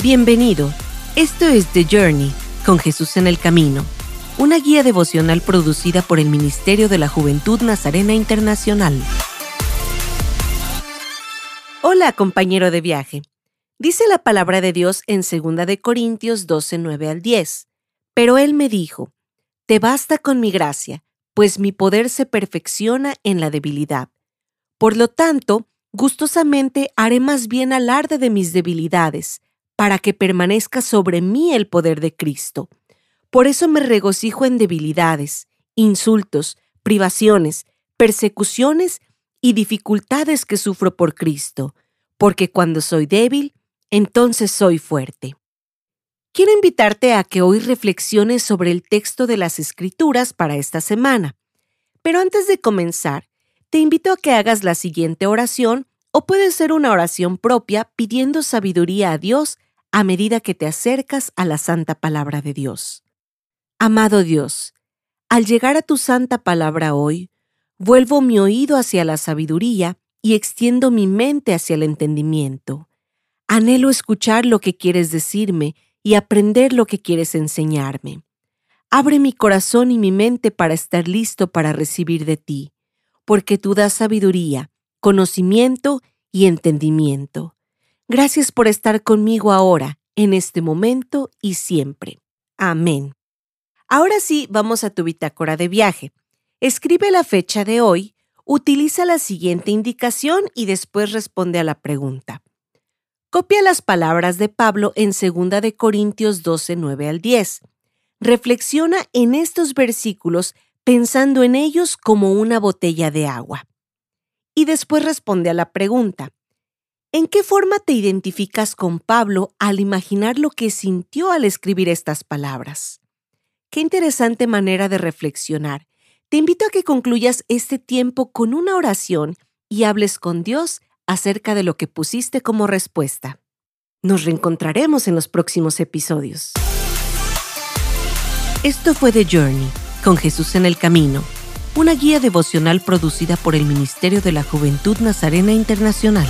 Bienvenido. Esto es The Journey, con Jesús en el Camino, una guía devocional producida por el Ministerio de la Juventud Nazarena Internacional. Hola, compañero de viaje. Dice la palabra de Dios en 2 de Corintios 12, 9 al 10. Pero él me dijo, Te basta con mi gracia, pues mi poder se perfecciona en la debilidad. Por lo tanto, gustosamente haré más bien alarde de mis debilidades, para que permanezca sobre mí el poder de Cristo. Por eso me regocijo en debilidades, insultos, privaciones, persecuciones y dificultades que sufro por Cristo, porque cuando soy débil, entonces soy fuerte. Quiero invitarte a que hoy reflexiones sobre el texto de las Escrituras para esta semana. Pero antes de comenzar, te invito a que hagas la siguiente oración o puede ser una oración propia pidiendo sabiduría a Dios a medida que te acercas a la santa palabra de Dios. Amado Dios, al llegar a tu santa palabra hoy, vuelvo mi oído hacia la sabiduría y extiendo mi mente hacia el entendimiento. Anhelo escuchar lo que quieres decirme y aprender lo que quieres enseñarme. Abre mi corazón y mi mente para estar listo para recibir de ti, porque tú das sabiduría, conocimiento y entendimiento. Gracias por estar conmigo ahora, en este momento y siempre. Amén. Ahora sí, vamos a tu bitácora de viaje. Escribe la fecha de hoy, utiliza la siguiente indicación y después responde a la pregunta. Copia las palabras de Pablo en 2 de Corintios 12, 9 al 10. Reflexiona en estos versículos pensando en ellos como una botella de agua. Y después responde a la pregunta. ¿En qué forma te identificas con Pablo al imaginar lo que sintió al escribir estas palabras? Qué interesante manera de reflexionar. Te invito a que concluyas este tiempo con una oración y hables con Dios acerca de lo que pusiste como respuesta. Nos reencontraremos en los próximos episodios. Esto fue The Journey, con Jesús en el Camino, una guía devocional producida por el Ministerio de la Juventud Nazarena Internacional.